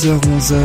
10h-11h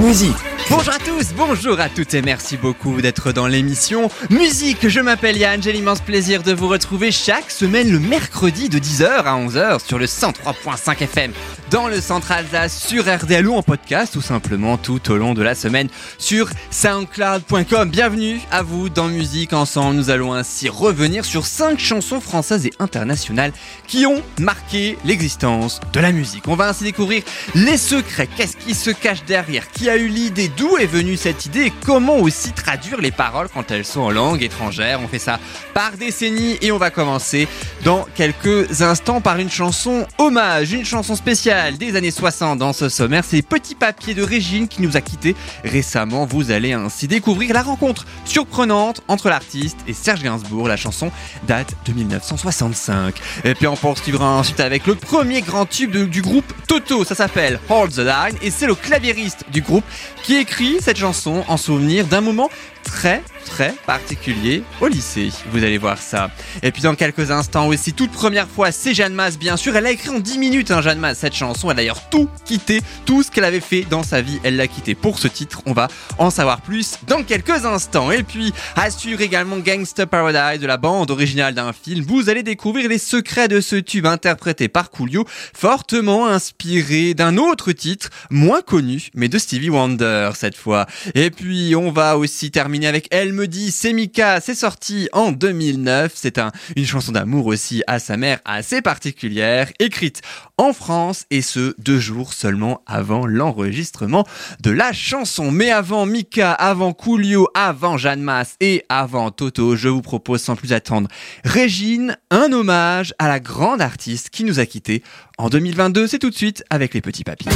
Musique. Bonjour à tous, bonjour à toutes et merci beaucoup d'être dans l'émission Musique. Je m'appelle Yann, j'ai l'immense plaisir de vous retrouver chaque semaine le mercredi de 10h à 11h sur le 103.5 FM dans le centre Alsace sur RDL ou en podcast ou simplement tout au long de la semaine sur soundcloud.com. Bienvenue à vous dans Musique Ensemble. Nous allons ainsi revenir sur 5 chansons françaises et internationales qui ont marqué l'existence de la musique. On va ainsi découvrir les secrets, qu'est-ce qui se cache derrière, qui a eu l'idée, d'où est venue cette idée et comment aussi traduire les paroles quand elles sont en langue étrangère. On fait ça par décennies et on va commencer dans quelques instants par une chanson hommage, une chanson spéciale des années 60 dans ce sommaire. C'est Petit Papier de Régine qui nous a quittés récemment. Vous allez ainsi découvrir la rencontre surprenante entre l'artiste et Serge Gainsbourg. La chanson date de 1965. Et puis on poursuivra ensuite avec le premier grand tube du groupe Toto. Ça s'appelle Hold the Line et c'est le claviériste du groupe qui écrit cette chanson en souvenir d'un moment très très particulier au lycée. Vous allez voir ça. Et puis dans quelques instants aussi, toute première fois, c'est Jeanne Masse bien sûr. Elle a écrit en 10 minutes, hein, Jeanne Masse, cette chanson. Elle a d'ailleurs tout quitté, tout ce qu'elle avait fait dans sa vie, elle l'a quitté pour ce titre. On va en savoir plus dans quelques instants. Et puis, assure également Gangsta Paradise de la bande originale d'un film. Vous allez découvrir les secrets de ce tube interprété par Coolio, fortement inspiré d'un autre titre, moins connu, mais de Stevie Wonder cette fois. Et puis, on va aussi terminer avec Elle me dit, c'est Mika, c'est sorti en 2009. C'est un, une chanson d'amour aussi à sa mère assez particulière, écrite en France et ce deux jours seulement avant l'enregistrement de la chanson. Mais avant Mika, avant Coolio, avant Jeanne Masse et avant Toto, je vous propose sans plus attendre Régine, un hommage à la grande artiste qui nous a quittés en 2022. C'est tout de suite avec les petits papiers.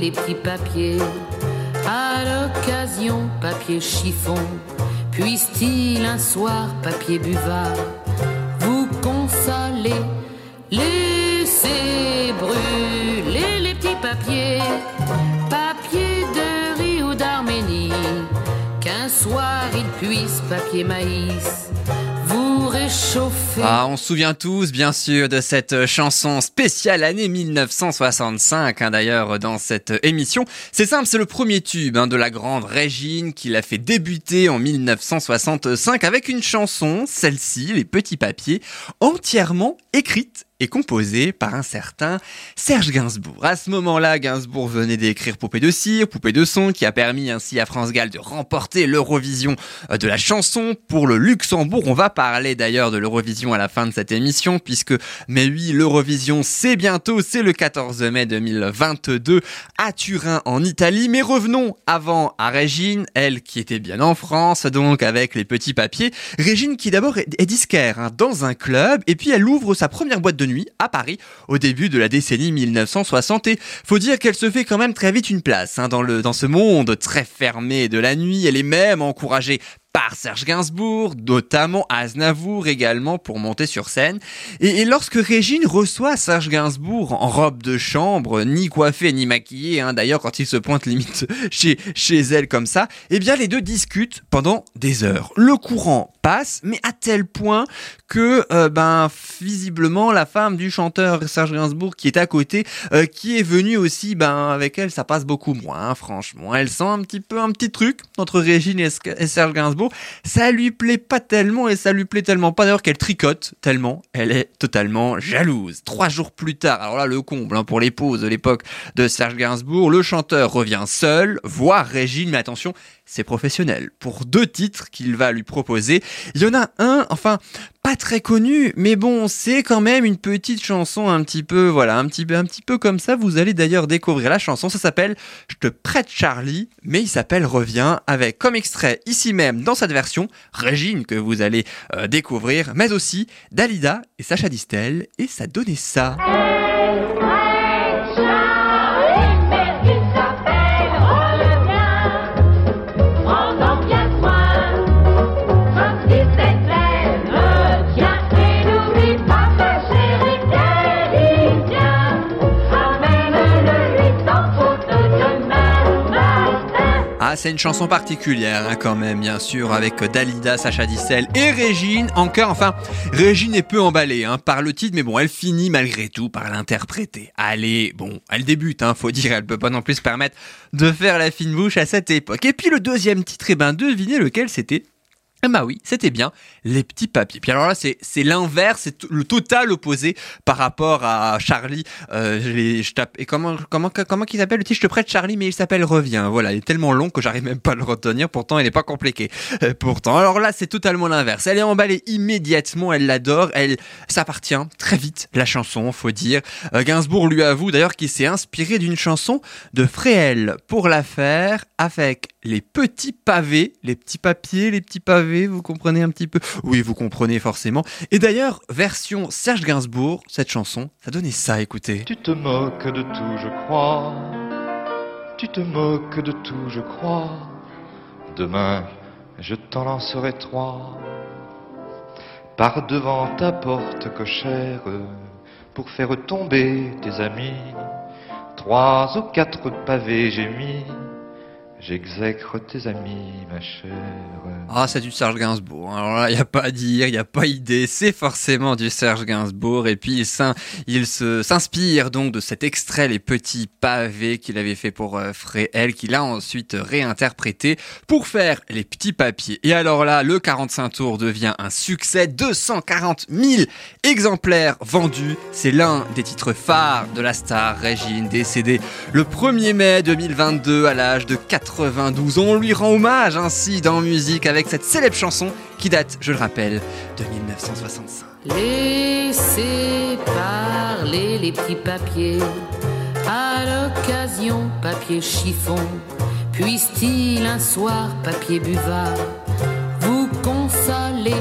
Les petits papiers. À l'occasion, papier chiffon. Puisse-t-il un soir, papier buvard, vous consoler Laissez brûler les petits papiers. Papier de riz ou d'Arménie. Qu'un soir il puisse, papier maïs, vous. Ah, on se souvient tous, bien sûr, de cette chanson spéciale année 1965, hein, d'ailleurs, dans cette émission. C'est simple, c'est le premier tube hein, de la grande Régine qui l'a fait débuter en 1965 avec une chanson, celle-ci, Les Petits Papiers, entièrement écrite et composée par un certain Serge Gainsbourg. À ce moment-là, Gainsbourg venait d'écrire Poupée de cire, Poupée de son, qui a permis ainsi à France Gall de remporter l'Eurovision euh, de la chanson pour le Luxembourg. On va parler d'ailleurs de l'Eurovision à la fin de cette émission, puisque, mais oui, l'Eurovision, c'est bientôt, c'est le 14 mai 2022 à Turin, en Italie. Mais revenons avant à Régine, elle qui était bien en France, donc avec les petits papiers. Régine qui d'abord est, est disquaire hein, dans un club, et puis elle ouvre sa première boîte de à Paris au début de la décennie 1960 et faut dire qu'elle se fait quand même très vite une place hein, dans, dans ce monde très fermé de la nuit. Elle est même encouragée par Serge Gainsbourg, notamment Aznavour également pour monter sur scène. Et, lorsque Régine reçoit Serge Gainsbourg en robe de chambre, ni coiffée ni maquillée, hein, d'ailleurs quand il se pointe limite chez, chez elle comme ça, eh bien les deux discutent pendant des heures. Le courant passe, mais à tel point que euh, ben visiblement la femme du chanteur Serge Gainsbourg qui est à côté, euh, qui est venue aussi, ben avec elle ça passe beaucoup moins, franchement. Elle sent un petit peu un petit truc entre Régine et Serge Gainsbourg ça lui plaît pas tellement et ça lui plaît tellement pas d'ailleurs qu'elle tricote tellement elle est totalement jalouse. Trois jours plus tard, alors là le comble hein, pour l'épouse de l'époque de Serge Gainsbourg, le chanteur revient seul, voir Régine, mais attention, c'est professionnel. Pour deux titres qu'il va lui proposer, il y en a un, enfin pas très connu, mais bon, c'est quand même une petite chanson un petit peu, voilà, un petit peu, un petit peu comme ça. Vous allez d'ailleurs découvrir la chanson. Ça s'appelle Je te prête Charlie, mais il s'appelle Reviens avec comme extrait ici même dans cette version Régine que vous allez euh, découvrir, mais aussi Dalida et Sacha Distel et ça donnait ça. C'est une chanson particulière hein, quand même, bien sûr, avec Dalida, Sacha Dissel et Régine. Encore, enfin, Régine est peu emballée hein, par le titre, mais bon, elle finit malgré tout par l'interpréter. Allez, bon, elle débute, hein, faut dire, elle peut pas non plus se permettre de faire la fine bouche à cette époque. Et puis le deuxième titre, eh ben, devinez lequel c'était? Bah oui, c'était bien, les petits papiers. Puis alors là, c'est l'inverse, c'est le total opposé par rapport à Charlie. Euh, je tape et comment comment comment qu'il s'appelle le titre? Je te prête Charlie, mais il s'appelle Reviens. Voilà, il est tellement long que j'arrive même pas à le retenir. Pourtant, il n'est pas compliqué. Euh, pourtant, alors là, c'est totalement l'inverse. Elle est emballée immédiatement, elle l'adore, elle s'appartient très vite la chanson, faut dire. Euh, Gainsbourg lui avoue d'ailleurs qu'il s'est inspiré d'une chanson de Fréhel pour la faire avec les petits pavés, les petits papiers, les petits pavés, vous comprenez un petit peu Oui, vous comprenez forcément. Et d'ailleurs, version Serge Gainsbourg, cette chanson, ça donnait ça, écoutez. Tu te moques de tout, je crois. Tu te moques de tout, je crois. Demain, je t'en lancerai trois. Par devant ta porte cochère, pour faire tomber tes amis. Trois ou quatre pavés j'ai mis Tes amis, ma chère. Ah, c'est du Serge Gainsbourg. Alors là, il n'y a pas à dire, il a pas idée. C'est forcément du Serge Gainsbourg. Et puis, il s'inspire donc de cet extrait, les petits pavés qu'il avait fait pour euh, qu'il a ensuite réinterprété pour faire les petits papiers. Et alors là, le 45 tours devient un succès. 240 000 exemplaires vendus. C'est l'un des titres phares de la star Régine, décédée le 1er mai 2022 à l'âge de 4 92. On lui rend hommage ainsi dans musique avec cette célèbre chanson qui date, je le rappelle, de 1965. Laissez parler les petits papiers, à l'occasion papier chiffon, puisse-t-il un soir papier buvard vous consoler,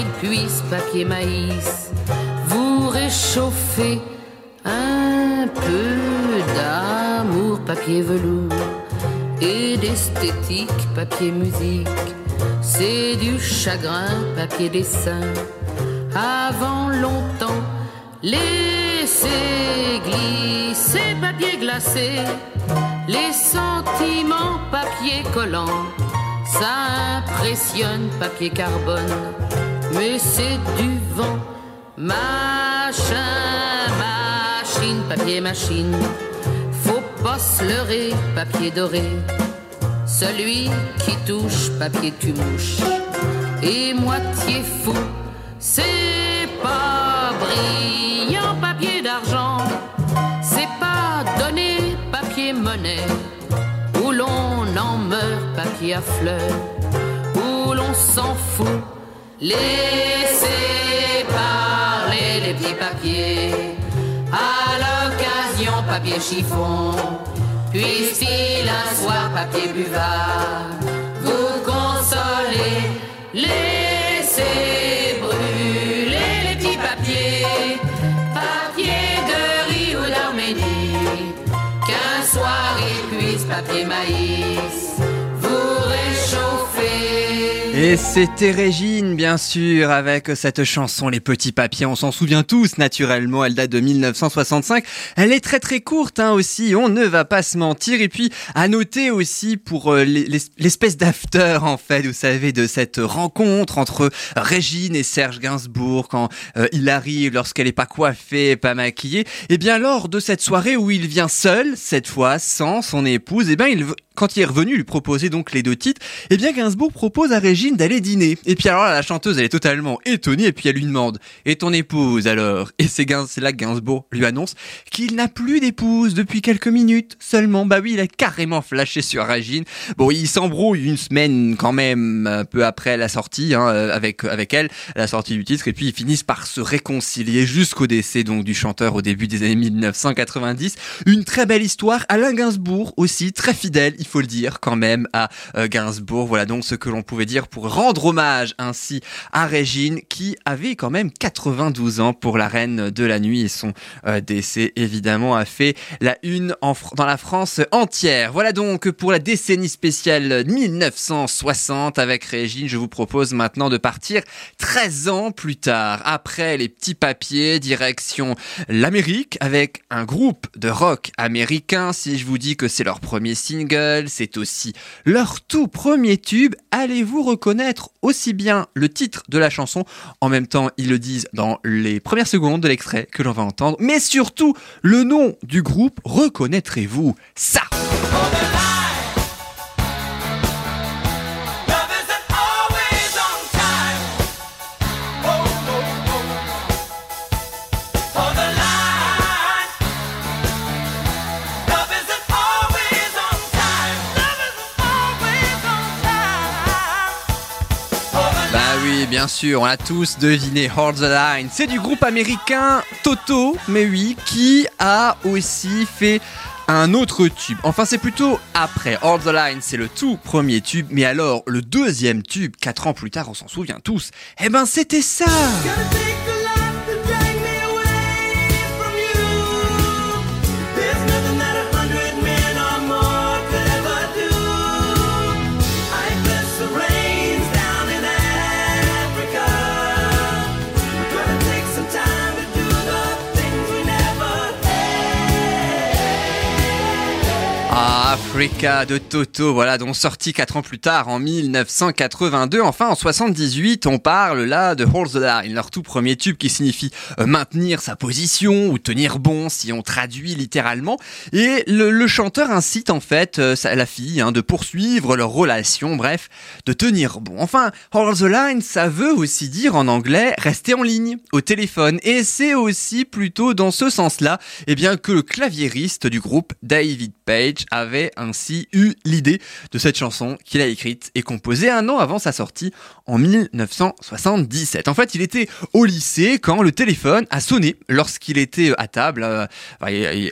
soir il puisse, papier maïs, vous réchauffer un peu d'amour, papier velours, et d'esthétique, papier musique. C'est du chagrin, papier dessin. Avant longtemps, laissez glisser, papier glacé, les sentiments, papier collant ça impressionne, papier carbone, mais c'est du vent. Machin, machine, papier machine. Faut pas se leurrer, papier doré. Celui qui touche, papier tu mouches. Et moitié fou, c'est pas brillant, papier d'argent. C'est pas donné, papier monnaie en meurt, papier à fleurs, où l'on s'en fout. Laissez parler les petits papiers, à l'occasion papier chiffon, puisse-t-il un soir papier buvard vous consoler? Laissez brûler les petits papiers, papier de riz ou d'Arménie, qu'un soir il puisse papier maïs Et c'était Régine, bien sûr, avec cette chanson Les Petits Papiers. On s'en souvient tous, naturellement. Elle date de 1965. Elle est très très courte, hein, aussi. On ne va pas se mentir. Et puis, à noter aussi pour euh, l'espèce d'after, en fait, vous savez, de cette rencontre entre Régine et Serge Gainsbourg quand euh, il arrive lorsqu'elle est pas coiffée, pas maquillée. Eh bien, lors de cette soirée où il vient seul, cette fois, sans son épouse, eh bien, il, quand il est revenu lui proposer donc les deux titres, eh bien, Gainsbourg propose à Régine d'aller dîner. Et puis alors la chanteuse, elle est totalement étonnée et puis elle lui demande "Et ton épouse alors? Et c'est là que Gainsbourg lui annonce qu'il n'a plus d'épouse depuis quelques minutes seulement. Bah oui, il a carrément flashé sur Régine. Bon, il s'embrouille une semaine quand même un peu après la sortie hein, euh, avec avec elle, la sortie du titre et puis ils finissent par se réconcilier jusqu'au décès donc du chanteur au début des années 1990. Une très belle histoire. Alain Gainsbourg aussi très fidèle. Faut le dire quand même, à euh, Gainsbourg. Voilà donc ce que l'on pouvait dire pour rendre hommage ainsi à Régine, qui avait quand même 92 ans pour la reine de la nuit et son euh, décès évidemment a fait la une en dans la France entière. Voilà donc pour la décennie spéciale 1960 avec Régine. Je vous propose maintenant de partir 13 ans plus tard, après les petits papiers, direction l'Amérique avec un groupe de rock américain. Si je vous dis que c'est leur premier single, c'est aussi leur tout premier tube. Allez-vous reconnaître aussi bien le titre de la chanson, en même temps ils le disent dans les premières secondes de l'extrait que l'on va entendre, mais surtout le nom du groupe, reconnaîtrez-vous? Ça bien sûr, on a tous deviné Hold the Line. C'est du groupe américain Toto, mais oui, qui a aussi fait un autre tube. Enfin, c'est plutôt après. Hold the Line, c'est le tout premier tube. Mais alors, le deuxième tube, 4 ans plus tard, on s'en souvient tous. Eh ben, c'était ça! off. De Toto, voilà, donc sorti 4 ans plus tard en 1982. Enfin, en 78, on parle là de Hold the Line, leur tout premier tube qui signifie euh, maintenir sa position ou tenir bon si on traduit littéralement. Et le, chanteur incite en fait euh, la fille hein, de poursuivre leur relation, bref, de tenir bon. Enfin, Hold the Line, ça veut aussi dire en anglais rester en ligne au téléphone. Et c'est aussi plutôt dans ce sens-là, eh bien, que le claviériste du groupe David Page avait ainsi eu l'idée de cette chanson qu'il a écrite et composée un an avant sa sortie en 1977. En fait, il était au lycée quand le téléphone a sonné lorsqu'il était à table euh,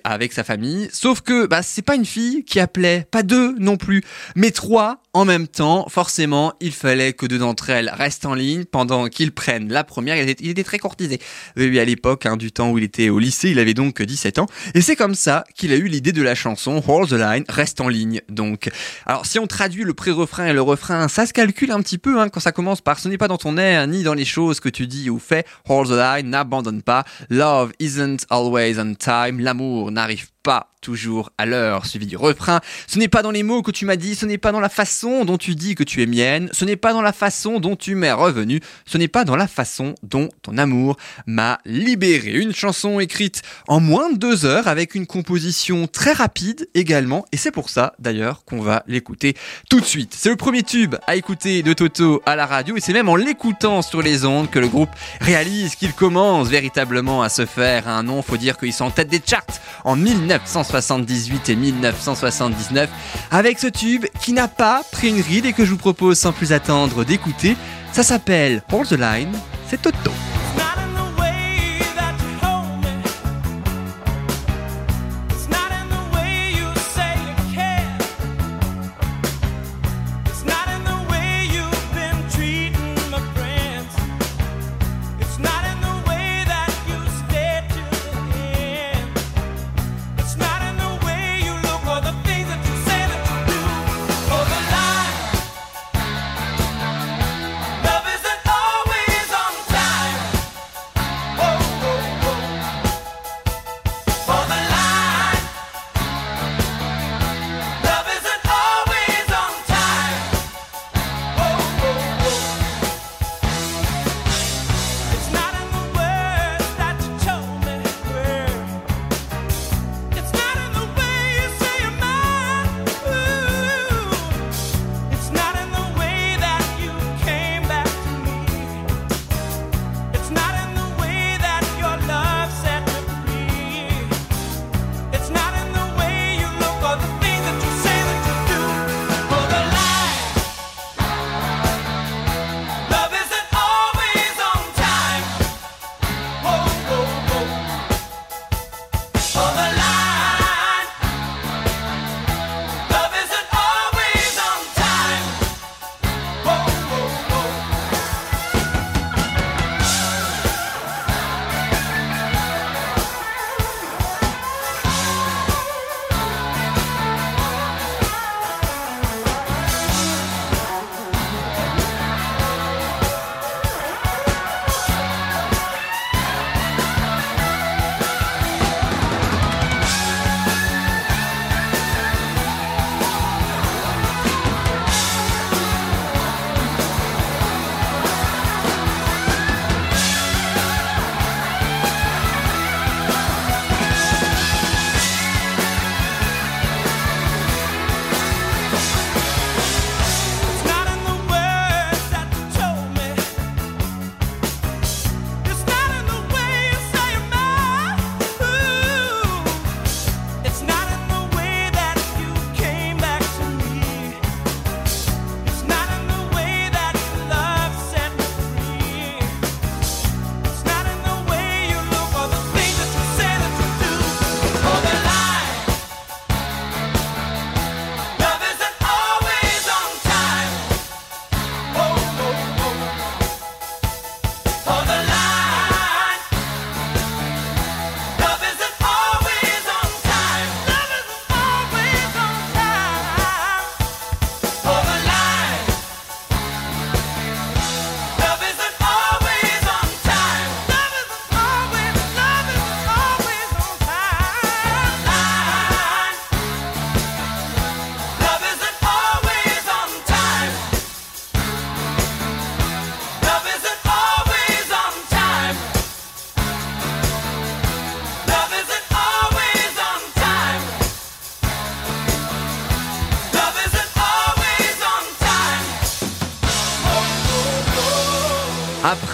avec sa famille. Sauf que bah, c'est pas une fille qui appelait, pas deux non plus, mais trois en même temps. Forcément, il fallait que deux d'entre elles restent en ligne pendant qu'ils prennent la première. Il était, très courtisé. À l'époque, hein, du temps où il était au lycée, il avait donc 17 ans. Et c'est comme ça qu'il a eu l'idée de la chanson Hold the Line, reste en ligne. Donc, alors si on traduit le pré-refrain et le refrain, ça se calcule un petit peu hein, quand ça commence par ce n'est pas dans ton air ni dans les choses que tu dis ou fais. Hold the line, n'abandonne pas. Love isn't always on time. L'amour n'arrive pas toujours à l'heure, suivi du refrain. Ce n'est pas dans les mots que tu m'as dit, ce n'est pas dans la façon dont tu dis que tu es mienne, ce n'est pas dans la façon dont tu m'es revenu, ce n'est pas dans la façon dont ton amour m'a libéré. Une chanson écrite en moins de deux heures avec une composition très rapide également, et c'est pour ça d'ailleurs qu'on va l'écouter tout de suite. C'est le premier tube à écouter de Toto à la radio, et c'est même en l'écoutant sur les ondes que le groupe réalise qu'il commence véritablement à se faire un nom. Faut dire qu'ils sont en tête des charts en 1960. 1978 et 1979 avec ce tube qui n'a pas pris une ride et que je vous propose sans plus attendre d'écouter. Ça s'appelle Hold the Line, c'est Toto.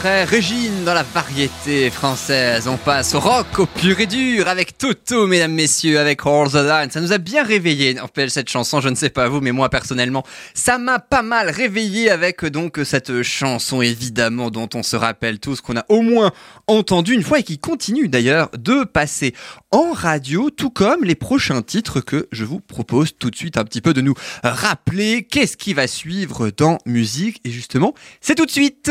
Régine dans la variété française, on passe au rock, au pur et dur, avec Toto, mesdames, messieurs, avec All the Line. Ça nous a bien réveillé, cette chanson, je ne sais pas vous, mais moi personnellement, ça m'a pas mal réveillé avec donc cette chanson évidemment dont on se rappelle tous qu'on a au moins entendu une fois et qui continue d'ailleurs de passer en radio, tout comme les prochains titres que je vous propose tout de suite un petit peu de nous rappeler qu'est-ce qui va suivre dans musique? Et justement, c'est tout de suite.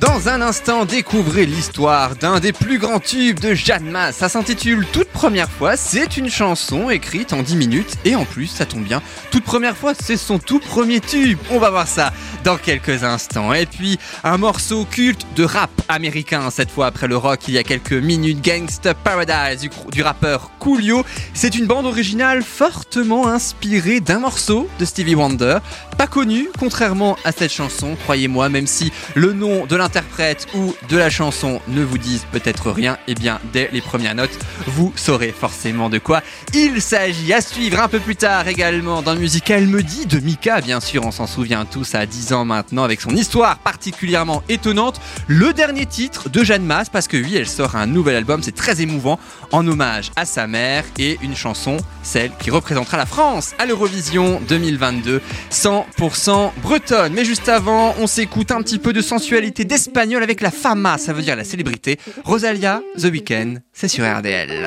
Dans un instant, découvrez l'histoire d'un des plus grands tubes de Jeanne Masse. Ça s'intitule Toute première fois. C'est une chanson écrite en 10 minutes. Et en plus, ça tombe bien, toute première fois, c'est son tout premier tube. On va voir ça dans quelques instants. Et puis, un morceau culte de rap américain. Cette fois, après le rock, il y a quelques minutes. Gangsta Paradise du, rappeur Coolio. C'est une bande originale fortement inspirée d'un morceau de Stevie Wonder. Pas connu, contrairement à cette chanson, croyez-moi, même si le nom de l'interprète ou de la chanson ne vous disent peut-être rien, et eh bien dès les premières notes, vous saurez forcément de quoi il s'agit. À suivre un peu plus tard également dans le musical Me dit de Mika, bien sûr, on s'en souvient tous à 10 ans maintenant avec son histoire particulièrement étonnante. Le dernier titre de Jeanne Masse, parce que oui, elle sort un nouvel album, c'est très émouvant, en hommage à sa mère et une chanson, celle qui représentera la France à l'Eurovision 2022, 100% bretonne. Mais juste avant, on s'écoute un petit peu de sensualité d'espagnol avec la fama, ça veut dire la célébrité. Rosalia, The Weeknd, c'est sur RDL.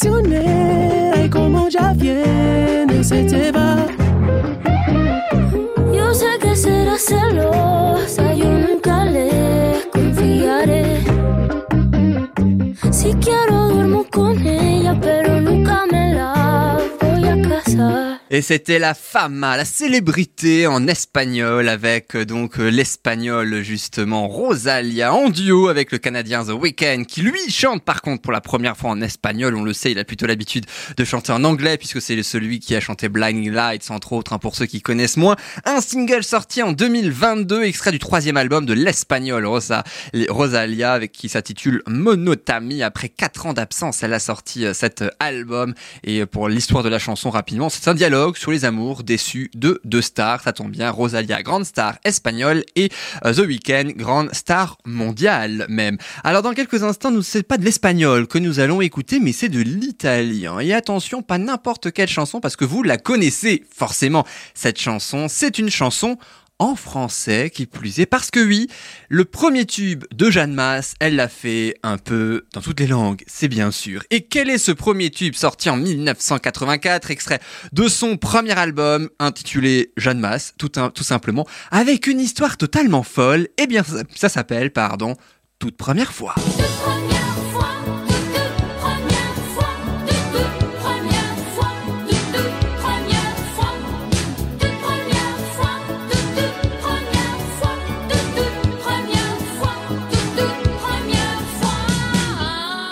Traicionera y como ya viene se te va. Et c'était la fama, la célébrité en espagnol avec euh, donc euh, l'espagnol justement Rosalia en duo avec le canadien The Weeknd qui lui chante par contre pour la première fois en espagnol. On le sait, il a plutôt l'habitude de chanter en anglais puisque c'est celui qui a chanté Blinding Lights entre autres hein, pour ceux qui connaissent moins. Un single sorti en 2022, extrait du troisième album de l'espagnol Rosa, Rosalia avec qui s'intitule Monotami. Après quatre ans d'absence, elle a sorti euh, cet album et pour l'histoire de la chanson rapidement, c'est un dialogue sur les amours déçus de deux stars. Ça tombe bien, Rosalia, grande star espagnole, et euh, The Weeknd, grande star mondiale même. Alors dans quelques instants, nous c'est pas de l'espagnol que nous allons écouter, mais c'est de l'italien. Et attention, pas n'importe quelle chanson, parce que vous la connaissez forcément. Cette chanson, c'est une chanson en français qui plus est parce que oui, le premier tube de Jeanne Masse, elle l'a fait un peu dans toutes les langues, c'est bien sûr. Et quel est ce premier tube sorti en 1984, extrait de son premier album intitulé Jeanne Masse, tout, simplement, avec une histoire totalement folle? Eh bien, ça s'appelle, pardon, Toute première fois.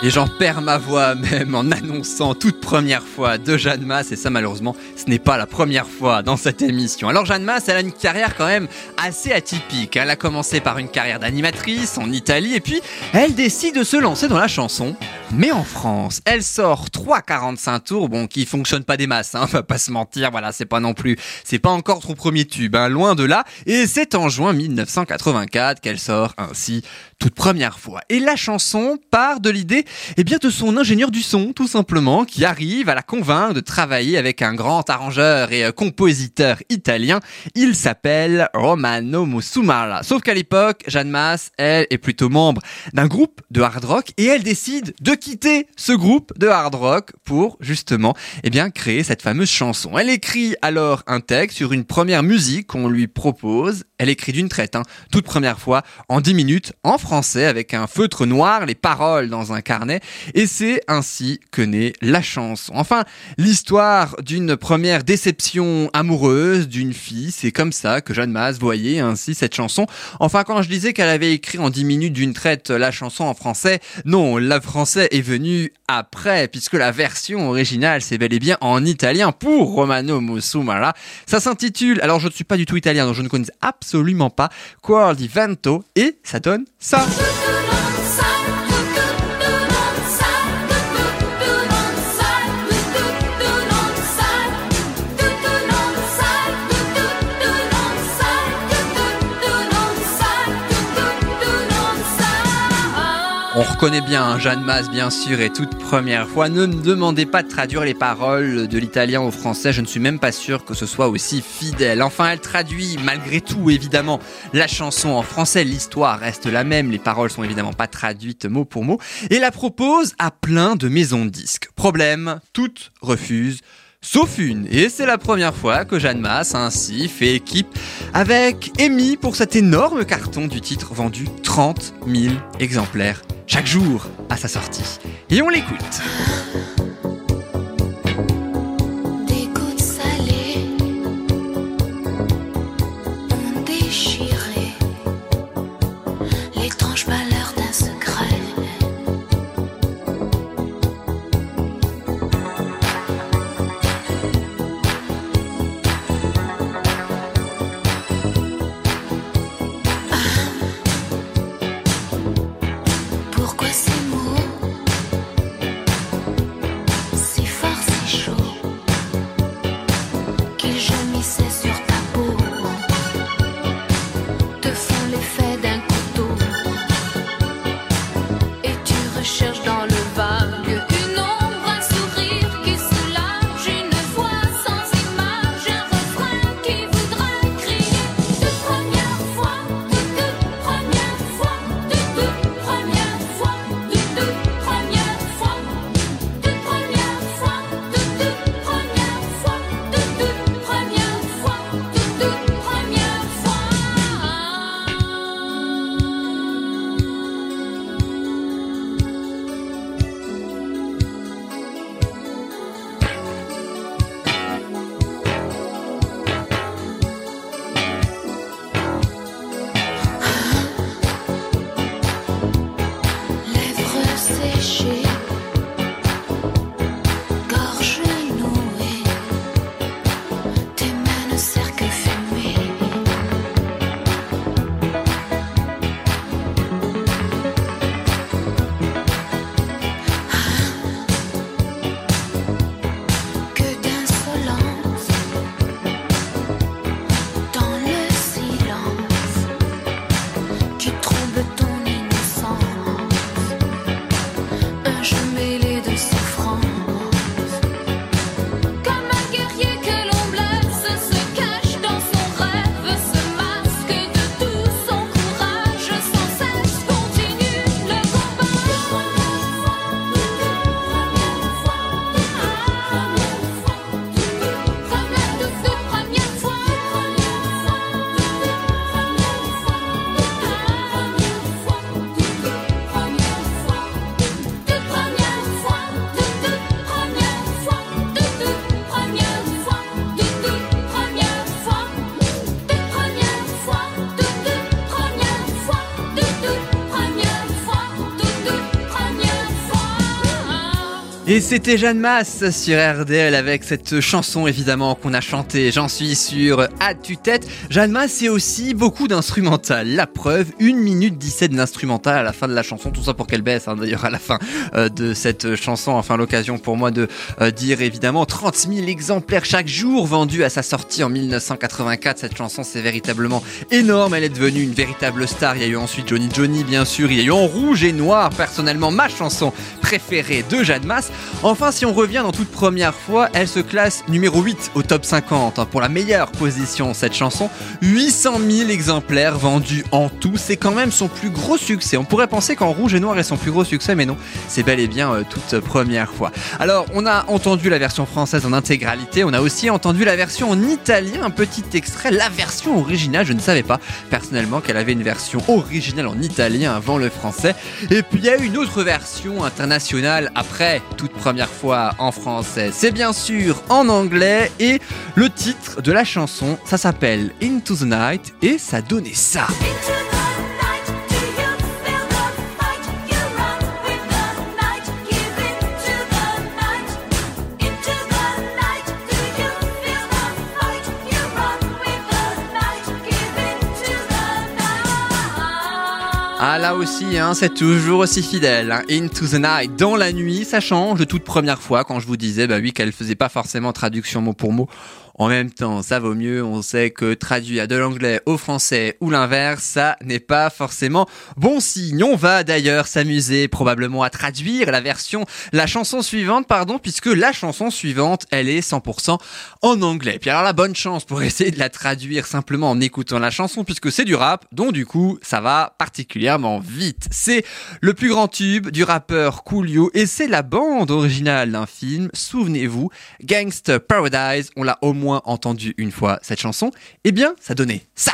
Et j'en perds ma voix même en annonçant toute première fois de Jeanne Masse. Et ça, malheureusement, ce n'est pas la première fois dans cette émission. Alors, Jeanne Masse, elle a une carrière quand même assez atypique. Elle a commencé par une carrière d'animatrice en Italie. Et puis, elle décide de se lancer dans la chanson. Mais en France, elle sort 3,45 tours, bon, qui fonctionnent pas des masses, hein, va pas se mentir, voilà, c'est pas non plus, c'est pas encore son premier tube, hein, loin de là, et c'est en juin 1984 qu'elle sort ainsi toute première fois. Et la chanson part de l'idée, eh bien, de son ingénieur du son, tout simplement, qui arrive à la convaincre de travailler avec un grand arrangeur et euh, compositeur italien. Il s'appelle Romano Musumala. Sauf qu'à l'époque, Jeanne Masse, elle, est plutôt membre d'un groupe de hard rock et elle décide de quitter ce groupe de hard rock pour, justement, eh bien, créer cette fameuse chanson. Elle écrit alors un texte sur une première musique qu'on lui propose. Elle écrit d'une traite, hein, toute première fois, en 10 minutes, en français avec un feutre noir, les paroles dans un carnet, et c'est ainsi que naît la chanson. Enfin, l'histoire d'une première déception amoureuse d'une fille, c'est comme ça que Jeanne Masse voyait ainsi cette chanson. Enfin, quand je disais qu'elle avait écrit en 10 minutes d'une traite la chanson en français, non, la français est venu après, puisque la version originale, c'est bel et bien en italien pour Romano Musumala. Ça s'intitule, alors je ne suis pas du tout italien, donc je ne connais absolument pas, Cuor di Vento, et ça donne ça. Reconnaît bien Jeanne Masse, bien sûr, et toute première fois. Ne me demandez pas de traduire les paroles de l'italien au français, je ne suis même pas sûr que ce soit aussi fidèle. Enfin, elle traduit, malgré tout, évidemment, la chanson en français. L'histoire reste la même, les paroles sont évidemment pas traduites mot pour mot, et la propose à plein de maisons de disques. Problème, toutes refusent sauf une. Et c'est la première fois que Jeanne Masse ainsi fait équipe avec Amy pour cet énorme carton du titre vendu 30 000 exemplaires chaque jour à sa sortie. Et on l'écoute. Et c'était Jeanne Masse sur RDL avec cette chanson évidemment qu'on a chantée, j'en suis sûr, à tue-tête. Jeanne Masse c'est aussi beaucoup d'instrumental. La preuve, 1 minute 17 d'instrumental à la fin de la chanson, tout ça pour qu'elle baisse hein, d'ailleurs à la fin euh, de cette chanson. Enfin l'occasion pour moi de euh, dire évidemment 30 000 exemplaires chaque jour vendus à sa sortie en 1984. Cette chanson c'est véritablement énorme, elle est devenue une véritable star. Il y a eu ensuite Johnny Johnny bien sûr, il y a eu En Rouge et Noir, personnellement ma chanson préférée de Jeanne Masse. Enfin, si on revient dans toute première fois, elle se classe numéro 8 au top 50 hein, pour la meilleure position. Cette chanson, 800 000 exemplaires vendus en tout, c'est quand même son plus gros succès. On pourrait penser qu'en rouge et noir est son plus gros succès, mais non, c'est bel et bien euh, toute première fois. Alors, on a entendu la version française en intégralité, on a aussi entendu la version en italien, un petit extrait, la version originale. Je ne savais pas personnellement qu'elle avait une version originale en italien avant le français. Et puis il y a une autre version internationale après première fois en français. C'est bien sûr en anglais et le titre de la chanson, ça s'appelle Into the Night et ça donnait ça. Ah là aussi, hein, c'est toujours aussi fidèle. Hein. Into the Night, dans la nuit, ça change de toute première fois quand je vous disais, bah oui, qu'elle faisait pas forcément traduction mot pour mot. En même temps, ça vaut mieux, on sait que traduire de l'anglais au français ou l'inverse, ça n'est pas forcément bon signe. On va d'ailleurs s'amuser probablement à traduire la version, la chanson suivante, pardon, puisque la chanson suivante, elle est 100% en anglais. Puis alors la bonne chance pour essayer de la traduire simplement en écoutant la chanson, puisque c'est du rap, donc du coup, ça va particulièrement vite. C'est le plus grand tube du rappeur Coolio et c'est la bande originale d'un film, souvenez-vous, Gangster Paradise, on l'a au moins entendu une fois cette chanson, eh bien, ça donnait ça.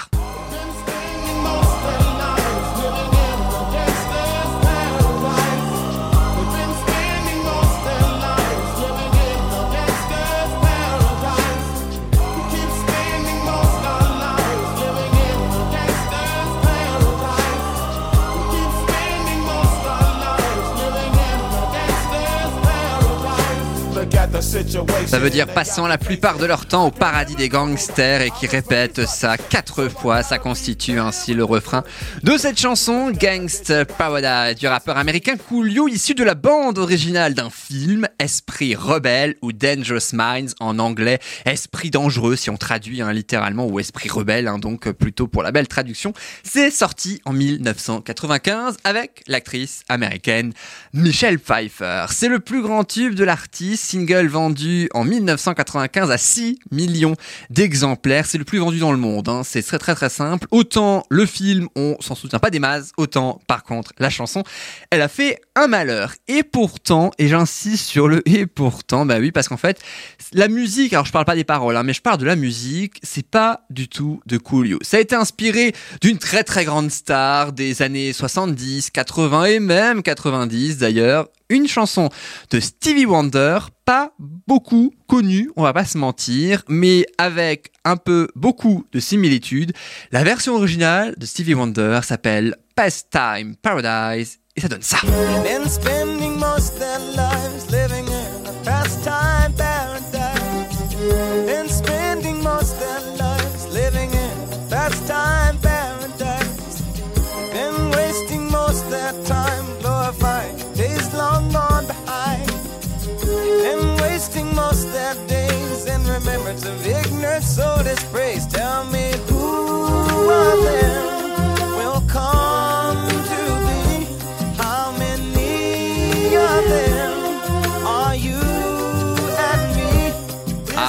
Ça veut dire passant la plupart de leur temps au paradis des gangsters et qui répètent ça quatre fois. Ça constitue ainsi le refrain de cette chanson Gangster Paradise du rappeur américain Coolio, issu de la bande originale d'un film Esprit rebelle ou Dangerous Minds en anglais. Esprit dangereux si on traduit hein, littéralement ou Esprit rebelle, hein, donc plutôt pour la belle traduction. C'est sorti en 1995 avec l'actrice américaine Michelle Pfeiffer. C'est le plus grand tube de l'artiste, single vendu en 1995 à 6 millions d'exemplaires. C'est le plus vendu dans le monde. Hein. C'est très très très simple. Autant le film, on s'en soutient pas des masses, autant par contre la chanson, elle a fait un malheur. Et pourtant, et j'insiste sur le et pourtant, bah oui, parce qu'en fait, la musique, alors je parle pas des paroles, hein, mais je parle de la musique, c'est pas du tout de Coolio. Ça a été inspiré d'une très très grande star des années 70, 80 et même 90 d'ailleurs, une chanson de Stevie Wonder, pas beaucoup connue, on va pas se mentir, mais avec un peu beaucoup de similitudes. La version originale de Stevie Wonder s'appelle Pastime Paradise et ça donne ça. remembrance of ignorant soul dispraise. Tell me who of them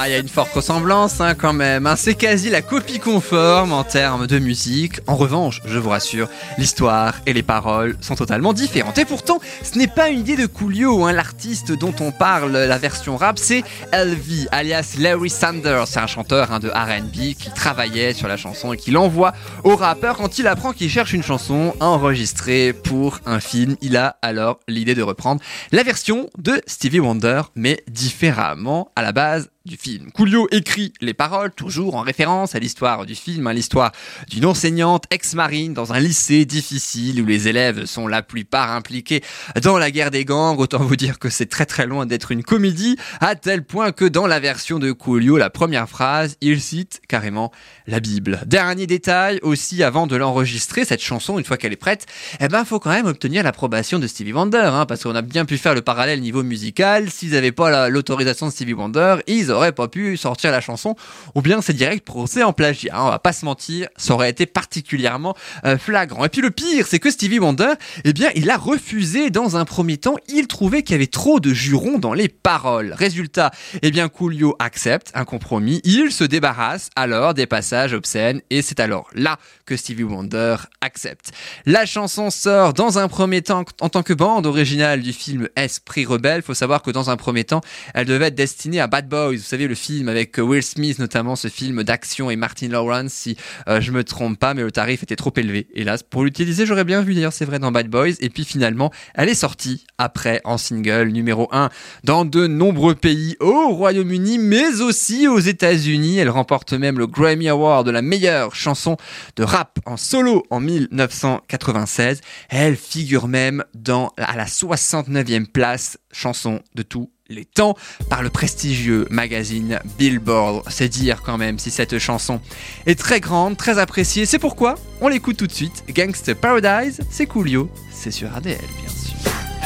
il y a une forte ressemblance hein, quand même. Hein. C'est quasi la copie conforme en termes de musique. En revanche, je vous rassure, l'histoire et les paroles sont totalement différentes. Et pourtant, ce n'est pas une idée de Coolio. Hein. L'artiste dont on parle, la version rap, c'est LV, alias Larry Sanders. C'est un chanteur hein, de RB qui travaillait sur la chanson et qui l'envoie au rappeur quand il apprend qu'il cherche une chanson enregistrée pour un film. Il a alors l'idée de reprendre la version de Stevie Wonder, mais différemment à la base du film. Coolio écrit les paroles, toujours en référence à l'histoire du film, à l'histoire d'une enseignante ex-marine dans un lycée difficile où les élèves sont la plupart impliqués dans la guerre des gangs. Autant vous dire que c'est très très loin d'être une comédie, à tel point que dans la version de Coolio, la première phrase, il cite carrément la Bible. Dernier détail aussi, avant de l'enregistrer, cette chanson, une fois qu'elle est prête, eh ben, faut quand même obtenir l'approbation de Stevie Wonder, hein, parce qu'on a bien pu faire le parallèle niveau musical. S'ils n'avaient pas la- l'autorisation de Stevie Wonder, ils auraient pas pu sortir la chanson, ou bien c'est direct procès en plagiat. on va pas se mentir, ça aurait été particulièrement euh, flagrant. Et puis le pire, c'est que Stevie Wonder, eh bien, il a refusé dans un premier temps. Il trouvait qu'il y avait trop de jurons dans les paroles. Résultat, eh bien, Coolio accepte un compromis. Il se débarrasse alors des passages obscènes, et c'est alors là que Stevie Wonder accepte. La chanson sort dans un premier temps en tant que bande originale du film Esprit rebelle. Faut savoir que dans un premier temps, elle devait être destinée à Bad Boys. Vous savez, le film avec Will Smith, notamment ce film d'action et Martin Lawrence, si euh, je me trompe pas, mais le tarif était trop élevé. Hélas, pour l'utiliser, j'aurais bien vu d'ailleurs, c'est vrai, dans Bad Boys. Et puis finalement, elle est sortie après en single numéro 1 dans de nombreux pays au Royaume-Uni, mais aussi aux États-Unis. Elle remporte même le Grammy Award de la meilleure chanson de rap en solo en 1996. Elle figure même dans à la 69e place chanson de tous les temps par le prestigieux magazine Billboard. C'est dire quand même si cette chanson est très grande, très appréciée. C'est pourquoi on l'écoute tout de suite. Gangsta Paradise, c'est Coolio, c'est sur ADL bien sûr.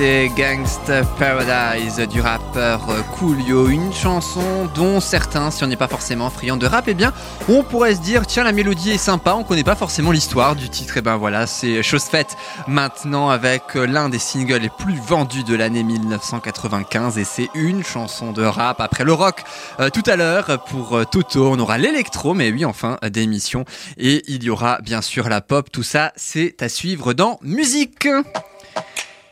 c'était Gangsta Paradise du rappeur Coolio, une chanson dont certains, si on n'est pas forcément friand de rap, eh bien, on pourrait se dire, tiens, la mélodie est sympa, on connaît pas forcément l'histoire du titre, et ben voilà, c'est chose faite maintenant avec l'un des singles les plus vendus de l'année 1995, et c'est une chanson de rap après le rock. Euh, tout à l'heure, pour euh, Toto, on aura l'électro, mais oui, enfin, d'émission, et il y aura bien sûr la pop, tout ça, c'est à suivre dans Musique.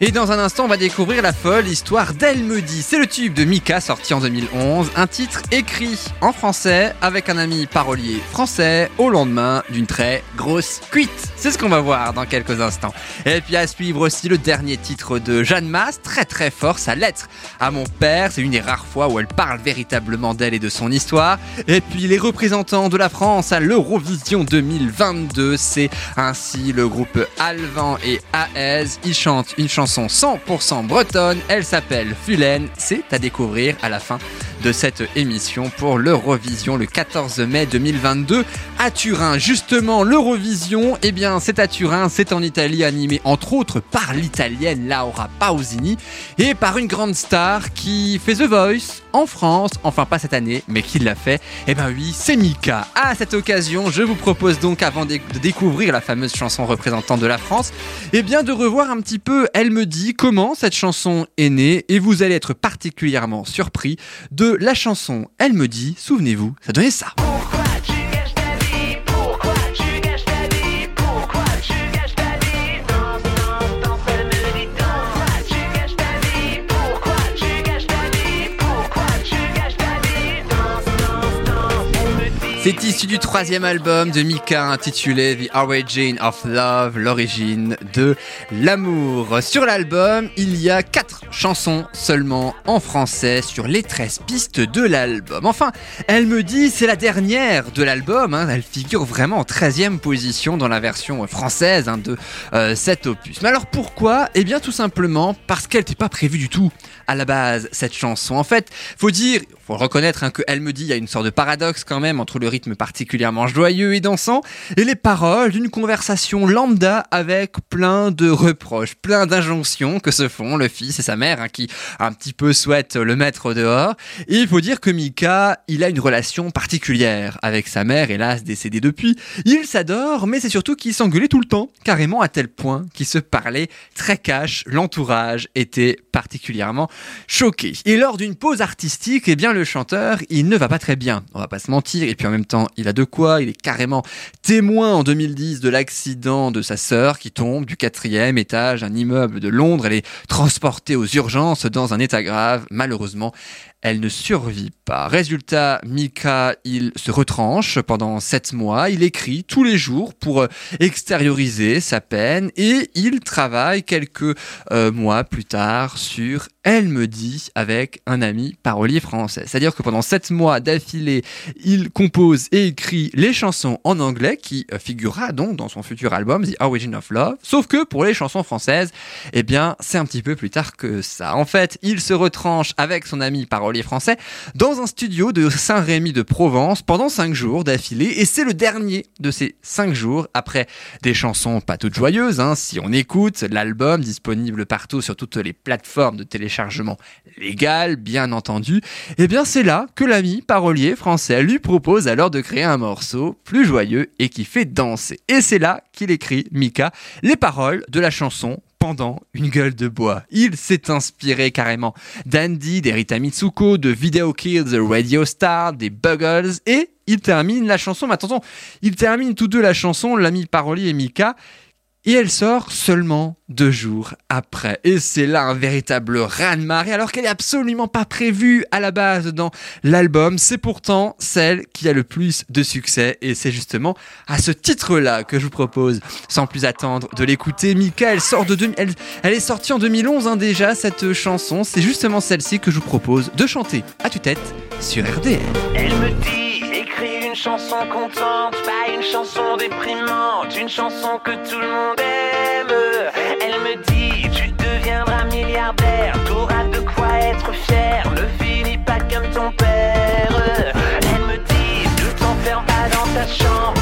Et dans un instant, on va découvrir la folle histoire d'Elle me dit. C'est le tube de Mika sorti en 2011, un titre écrit en français avec un ami parolier français au lendemain d'une très grosse cuite. C'est ce qu'on va voir dans quelques instants. Et puis à suivre aussi le dernier titre de Jeanne Masse, très très fort, sa lettre à mon père. C'est une des rares fois où elle parle véritablement d'elle et de son histoire. Et puis les représentants de la France à l'Eurovision 2022, c'est ainsi le groupe Alvan et Aez. Ils chantent une chanson 100% bretonne. Elle s'appelle Fulen. C'est à découvrir à la fin de cette émission pour l'Eurovision le 14 mai 2022 à Turin. Justement, l'Eurovision, eh bien, c'est à Turin, c'est en Italie, animé entre autres par l'italienne Laura Pausini et par une grande star qui fait The Voice en France, enfin pas cette année, mais qui l'a fait. Eh ben oui, c'est Mika. À cette occasion, je vous propose donc, avant de découvrir la fameuse chanson représentante de la France, eh bien de revoir un petit peu Elle me dit comment cette chanson est née et vous allez être particulièrement surpris de la chanson Elle me dit, souvenez-vous, ça donnait ça. C'est issu du troisième album de Mika intitulé The Origin of Love, l'origine de l'amour. Sur l'album, il y a quatre chansons seulement en français sur les 13 pistes de l'album. Enfin, elle me dit c'est la dernière de l'album, hein. elle figure vraiment en 13e position dans la version française hein, de euh, cet opus. Mais alors pourquoi? Eh bien tout simplement parce qu'elle n'était pas prévue du tout à la base cette chanson. En fait, faut dire, faut reconnaître hein, que elle me dit, il y a une sorte de paradoxe quand même entre le particulièrement joyeux et dansant et les paroles d'une conversation lambda avec plein de reproches, plein d'injonctions que se font le fils et sa mère hein, qui un petit peu souhaitent le mettre dehors. Et il faut dire que Mika, il a une relation particulière avec sa mère, hélas décédée depuis. Il s'adore, mais c'est surtout qu'il s'engueulait tout le temps, carrément à tel point qu'il se parlait très cash. L'entourage était particulièrement choqué. Et lors d'une pause artistique, eh bien le chanteur, il ne va pas très bien. On va pas se mentir. Et puis en même temps, il a de quoi. Il est carrément témoin en 2010 de l'accident de sa sœur qui tombe du quatrième étage d'un immeuble de Londres. Elle est transportée aux urgences dans un état grave. Malheureusement, elle ne survit pas. Résultat, Mika, il se retranche pendant sept mois. Il écrit tous les jours pour euh, extérioriser sa peine et il travaille quelques euh, mois plus tard sur Elle me dit avec un ami parolier français. C'est-à-dire que pendant sept mois d'affilée, il compose et écrit les chansons en anglais qui euh, figurera donc dans son futur album The Origin of Love. Sauf que pour les chansons françaises, eh bien, c'est un petit peu plus tard que ça. En fait, il se retranche avec son ami parolier français dans un studio de Saint-Rémy de Provence pendant cinq jours d'affilée. Et c'est le dernier de ces cinq jours après des chansons pas toutes joyeuses hein, si on écoute l'album disponible partout sur toutes les plateformes de téléchargement légales bien entendu et eh bien c'est là que l'ami parolier français lui propose alors de créer un morceau plus joyeux et qui fait danser. Et c'est là qu'il écrit Mika les paroles de la chanson pendant une gueule de bois. Il s'est inspiré carrément d'Andy, d'Erita Mitsuko, de Video Kills, The Radio Star, des Buggles, et il termine la chanson, mais attention, il termine tous deux la chanson, l'ami parolier et Mika, et elle sort seulement deux jours après. Et c'est là un véritable raz-de-marée, alors qu'elle est absolument pas prévue à la base dans l'album. C'est pourtant celle qui a le plus de succès, et c'est justement à ce titre-là que je vous propose, sans plus attendre, de l'écouter. Mika, elle sort de elle, est sortie en 2011 hein, déjà cette chanson. C'est justement celle-ci que je vous propose de chanter à tue-tête sur RDL. Elle me dit chanson contente, pas une chanson déprimante, une chanson que tout le monde aime. Elle me dit, tu deviendras milliardaire, t'auras de quoi être fier, ne finis pas comme ton père. Elle me dit, ne t'enferme pas dans ta chambre,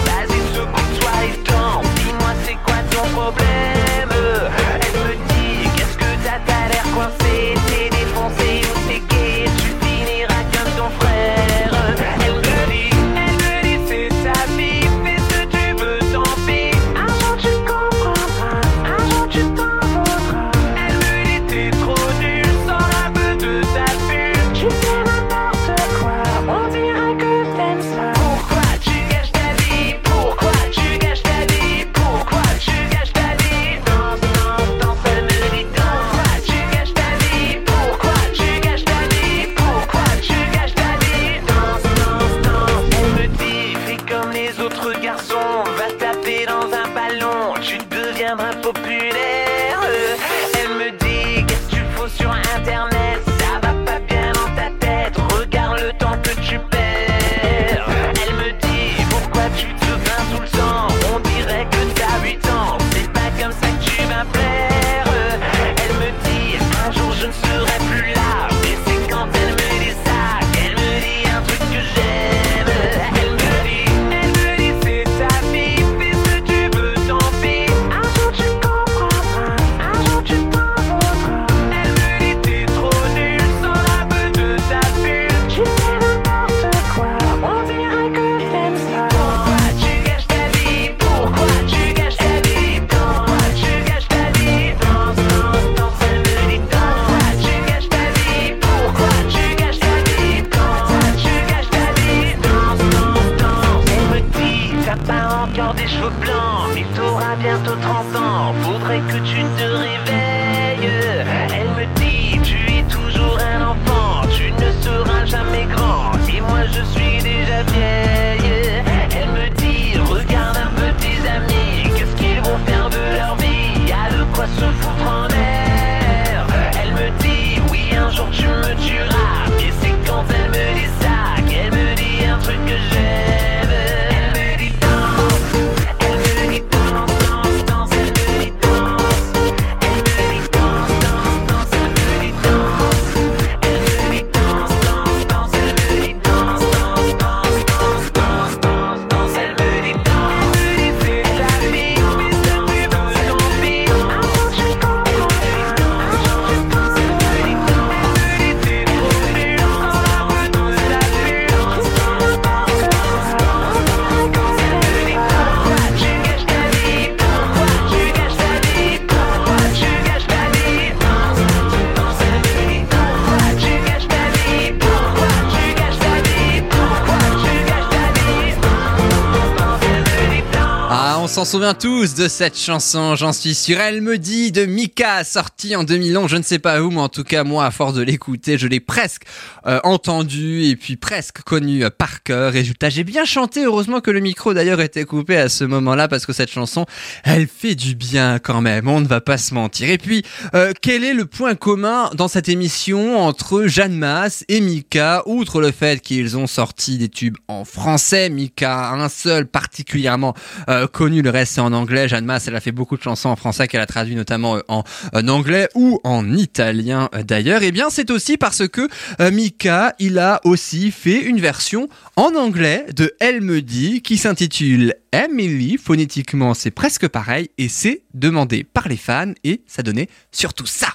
souvient tous de cette chanson, j'en suis sûr. Elle me dit de Mika, sortie en 2011, je ne sais pas où, mais en tout cas, moi, à force de l'écouter, je l'ai presque euh, entendu et puis presque connu euh, par cœur. Résultat, j'ai bien chanté. Heureusement que le micro d'ailleurs était coupé à ce moment-là parce que cette chanson, elle fait du bien quand même. On ne va pas se mentir. Et puis, euh, quel est le point commun dans cette émission entre Jeanne Masse et Mika, outre le fait qu'ils ont sorti des tubes en français, Mika un seul particulièrement euh, connu, le reste c'est en anglais. Jeanne Masse, elle a fait beaucoup de chansons en français qu'elle a traduit notamment euh, en, en anglais ou en italien euh, d'ailleurs. Et bien c'est aussi parce que euh, Mika, il a aussi fait une version en anglais de Elle me dit qui s'intitule Emily. Phonétiquement c'est presque pareil et c'est demandé par les fans et ça donnait surtout ça.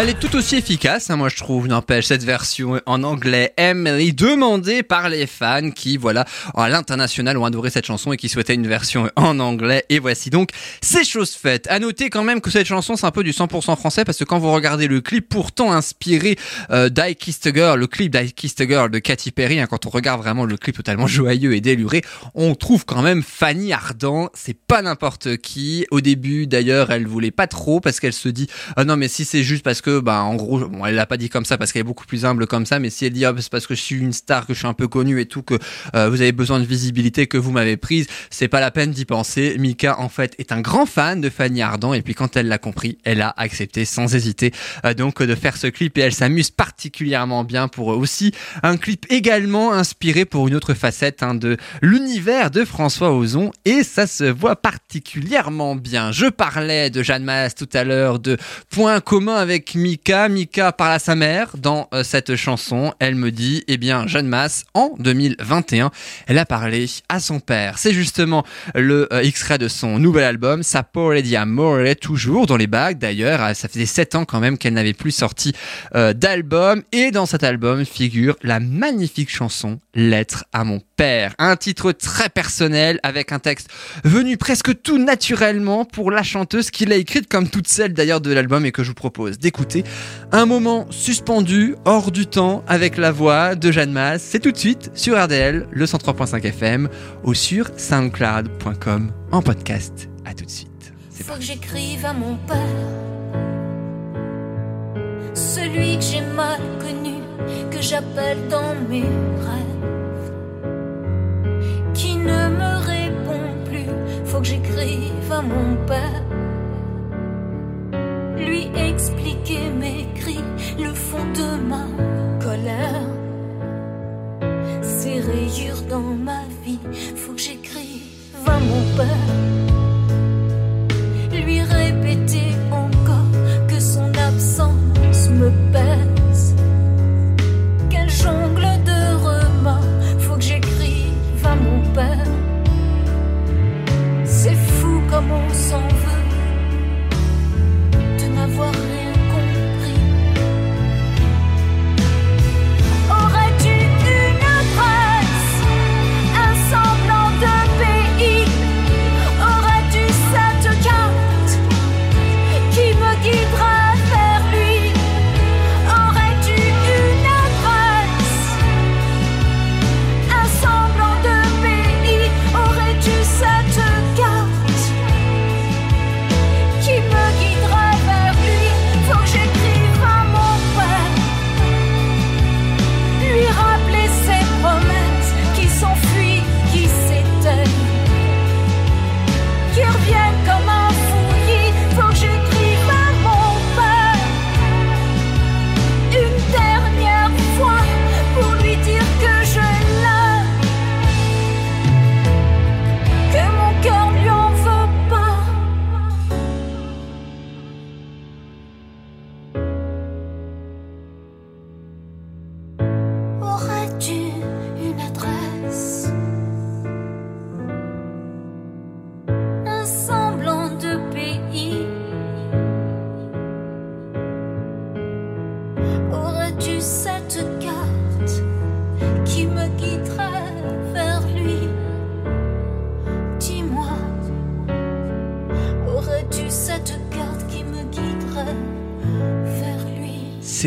Elle est tout aussi efficace, hein, moi je trouve, n'empêche, cette version en anglais Emily, demandée par les fans qui, voilà, à l'international ont adoré cette chanson et qui souhaitaient une version en anglais. Et voici donc ces choses faites. À noter quand même que cette chanson c'est un peu du 100% français parce que quand vous regardez le clip pourtant inspiré euh, d'I Kissed Girl, le clip d'I Kissed Girl de Katy Perry, hein, quand on regarde vraiment le clip totalement joyeux et déluré, on trouve quand même Fanny Ardant, c'est pas n'importe qui. Au début d'ailleurs, elle voulait pas trop parce qu'elle se dit ah non mais si c'est juste parce que bah en gros bon, elle l'a pas dit comme ça parce qu'elle est beaucoup plus humble comme ça mais si elle dit ah, c'est parce que je suis une star que je suis un peu connue et tout que euh, vous avez besoin de visibilité que vous m'avez prise c'est pas la peine d'y penser Mika en fait est un grand fan de Fanny Ardant et puis quand elle l'a compris elle a accepté sans hésiter euh, donc de faire ce clip et elle s'amuse particulièrement bien pour aussi un clip également inspiré pour une autre facette hein, de l'univers de François Ozon et ça se voit particulièrement bien. Je parlais de Jeanne Masse tout à l'heure, de points communs avec Mika. Mika parle à sa mère dans euh, cette chanson. Elle me dit, eh bien, Jeanne Masse, en 2021, elle a parlé à son père. C'est justement le euh, extrait de son nouvel album, Sapore di Amore, toujours dans les bagues d'ailleurs. Euh, Ça faisait 7 ans quand même qu'elle n'avait plus sorti d'album. Et dans cet album figure la magnifique chanson Lettre à mon père. Un titre très personnel avec un texte venu presque tout naturellement pour la chanteuse qui l'a écrite comme toutes celles d'ailleurs de l'album et que je vous propose d'écouter. Un moment suspendu, hors du temps, avec la voix de Jeanne Masse. C'est tout de suite sur RDL, le 103.5 FM ou sur soundcloud.com en podcast. À tout de suite. C'est Faut que j'écrive à mon père, celui que j'ai mal connu, que j'appelle dans mes rêves, qui ne me répond plus. Faut que j'écrive à mon père, lui expliquer mes cris, le fond de ma colère, ces rayures dans ma vie. Faut que j'écrive à mon père lui répéter encore que son absence me pèse. Qu'elle jongle de remords, faut que j'écrive à mon père. C'est fou comme on s'en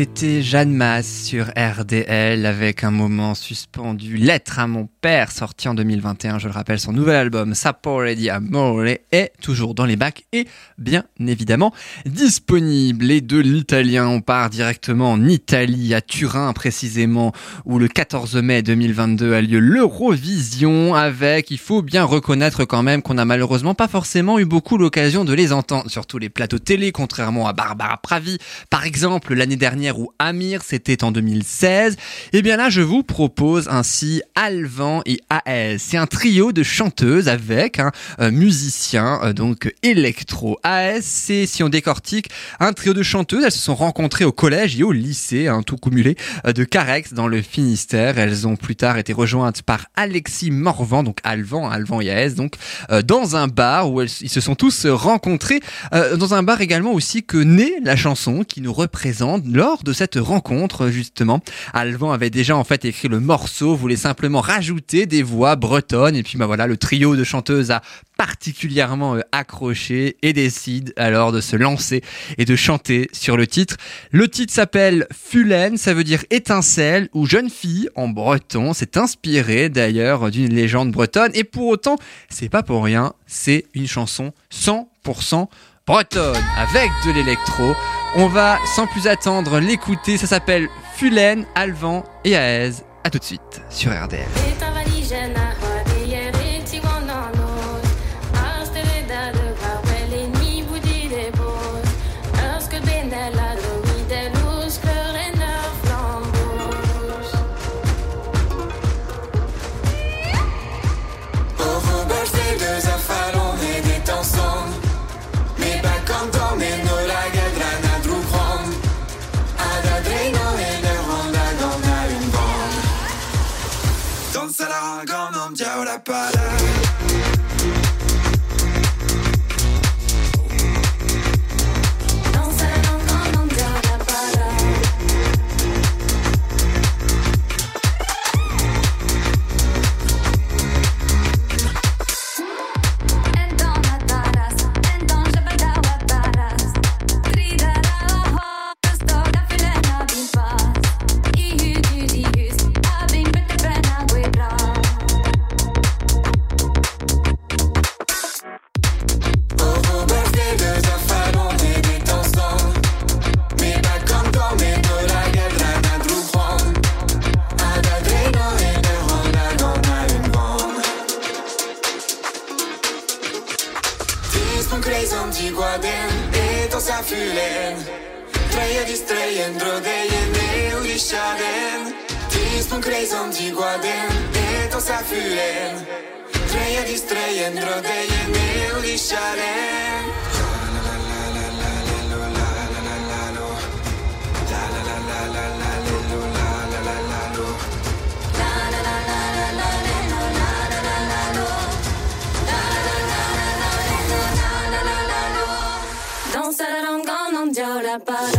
basit Jeanne Masse sur RDL avec un moment suspendu. Lettre à mon père, sorti en 2021, je le rappelle, son nouvel album Sapore di Amore est toujours dans les bacs et bien évidemment disponible. Et de l'italien, on part directement en Italie, à Turin précisément, où le 14 mai 2022 a lieu l'Eurovision avec, il faut bien reconnaître quand même qu'on a malheureusement pas forcément eu beaucoup l'occasion de les entendre, surtout les plateaux télé, contrairement à Barbara Pravi, par exemple l'année dernière Amir, c'était en 2016. Et bien là, je vous propose ainsi Alvan et AS. C'est un trio de chanteuses avec un euh, musicien euh, donc électro. AS, c'est si on décortique un trio de chanteuses. Elles se sont rencontrées au collège et au lycée, un tout cumulé euh, de Carex dans le Finistère. Elles ont plus tard été rejointes par Alexis Morvan, donc Alvan, Alvan et AS, donc dans un bar où elles, ils se sont tous rencontrés. dans un bar également aussi que naît la chanson qui nous représente lors de cette rencontre justement. Alvan avait déjà en fait écrit le morceau, voulait simplement rajouter des voix bretonnes et puis bah voilà, le trio de chanteuses a particulièrement euh, accroché et décide alors de se lancer et de chanter sur le titre. Le titre s'appelle Fulaine, ça veut dire étincelle ou jeune fille en breton. C'est inspiré d'ailleurs d'une légende bretonne et pour autant, c'est pas pour rien, c'est une chanson 100% bretonne avec de l'électro. On va sans plus attendre l'écouter, ça s'appelle Fulaine, Alvan et Aez. A tout de suite sur RDL. la palabra. fühlen. Trăie, distrăie, îndrădeie, urișaren. Tins un crezon digoaden, de tot să fühlen. Trăie, distrăie, îndrădeie, urișaren. bye.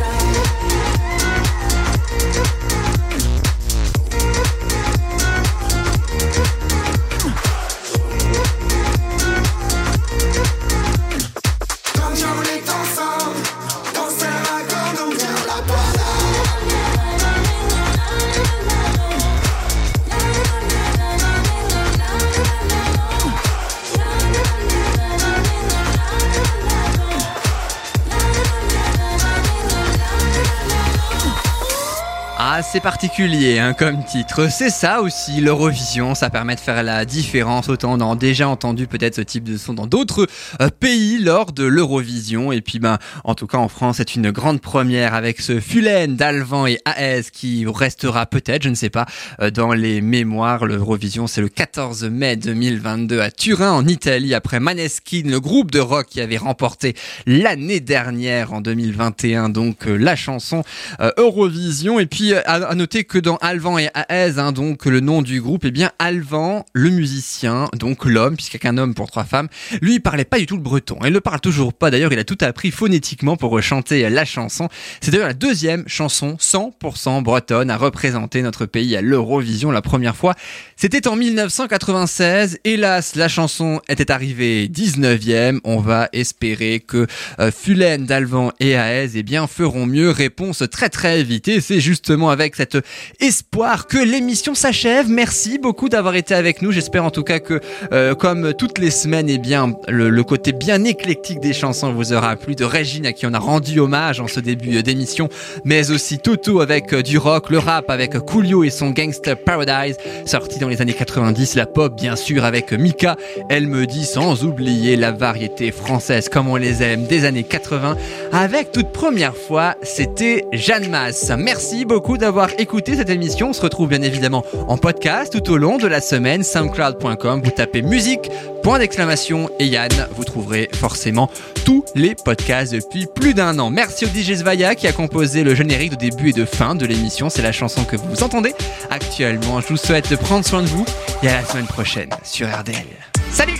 C'est particulier hein, comme titre. C'est ça aussi, l'Eurovision. Ça permet de faire la différence. Autant on a déjà entendu peut-être ce type de son dans d'autres euh, pays lors de l'Eurovision. Et puis, ben, en tout cas, en France, c'est une grande première avec ce Fulen d'Alvan et AS qui restera peut-être, je ne sais pas, euh, dans les mémoires. L'Eurovision, c'est le 14 mai 2022 à Turin, en Italie, après Maneskin, le groupe de rock qui avait remporté l'année dernière, en 2021, donc euh, la chanson Eurovision. Et puis, à noter que dans Alvan et Aez, hein, donc le nom du groupe, eh bien Alvan, le musicien, donc l'homme, puisqu'il n'y a qu'un homme pour trois femmes, lui il parlait pas du tout le breton. Il ne le parle toujours pas. D'ailleurs, il a tout appris phonétiquement pour chanter la chanson. C'est d'ailleurs la deuxième chanson 100% bretonne à représenter notre pays à l'Eurovision la première fois. C'était en 1996. Hélas, la chanson était arrivée 19e. On va espérer que euh, Fulen, Dalvan et Aez eh bien, feront mieux. Réponse très très vite. Et c'est justement avec cet espoir que l'émission s'achève. Merci beaucoup d'avoir été avec nous. J'espère en tout cas que, euh, comme toutes les semaines, eh bien, le, le côté bien éclectique des chansons vous aura plu. De Régine à qui on a rendu hommage en ce début d'émission, mais aussi Toto avec euh, du rock, le rap avec Coolio et son Gangster Paradise, sorti dans les années 90, la pop bien sûr avec Mika, elle me dit sans oublier la variété française comme on les aime des années 80, avec toute première fois, c'était Jeanne Masse. Merci beaucoup d'avoir écouté cette émission, on se retrouve bien évidemment en podcast tout au long de la semaine, soundcloud.com, vous tapez musique, point d'exclamation et Yann, vous trouverez forcément tous les podcasts depuis plus d'un an. Merci au DJ qui a composé le générique de début et de fin de l'émission. C'est la chanson que vous entendez actuellement. Je vous souhaite de prendre soin de vous et à la semaine prochaine sur RDL. Salut